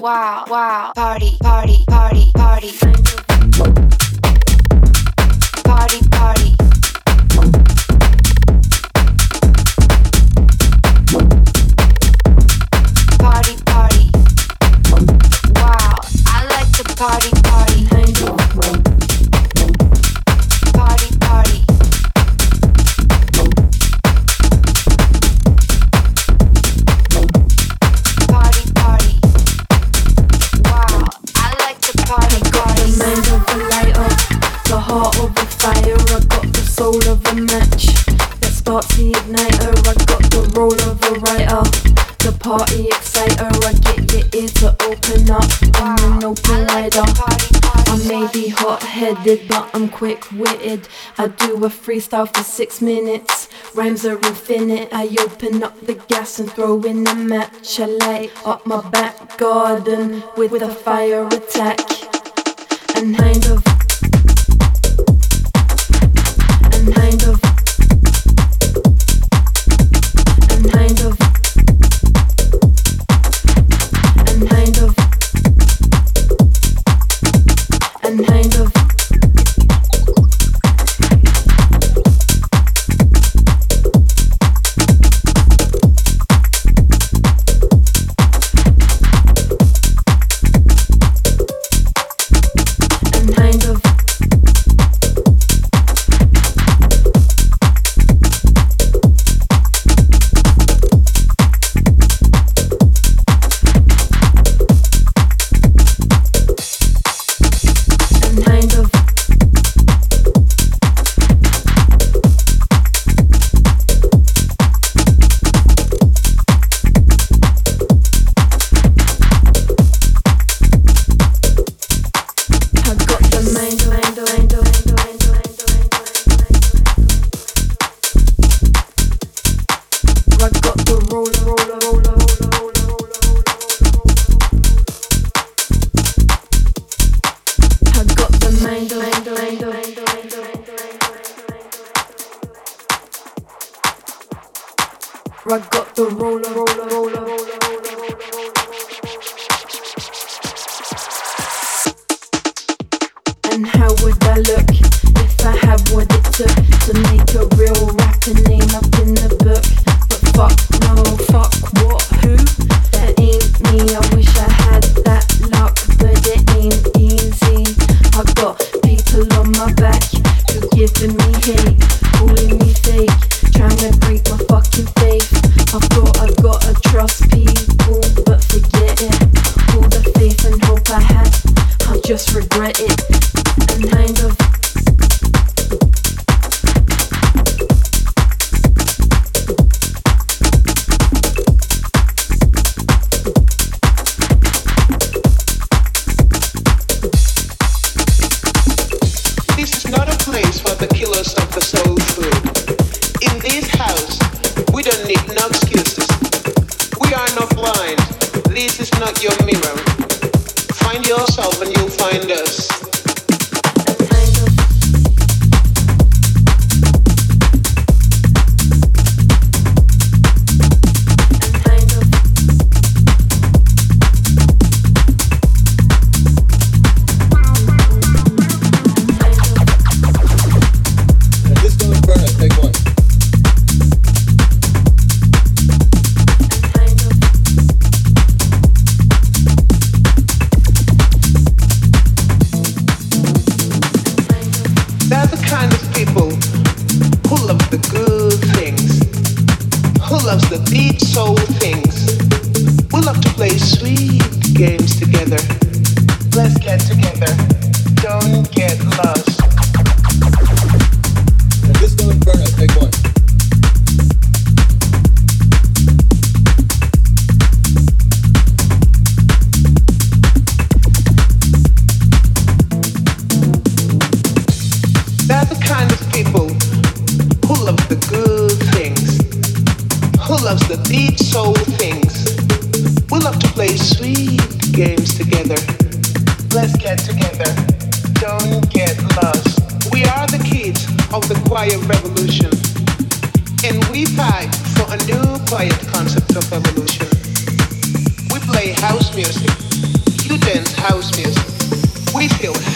Wow, wow, party, party, party, party. Quick witted. I do a freestyle for six minutes. Rhymes are infinite. I open up the gas and throw in a match. I light up my back garden with a fire attack. And kind of. And kind of. And kind of. And kind of. And kind of.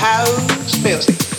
House music.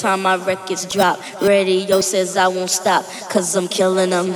time my records drop. Radio says I won't stop, cause I'm killing them.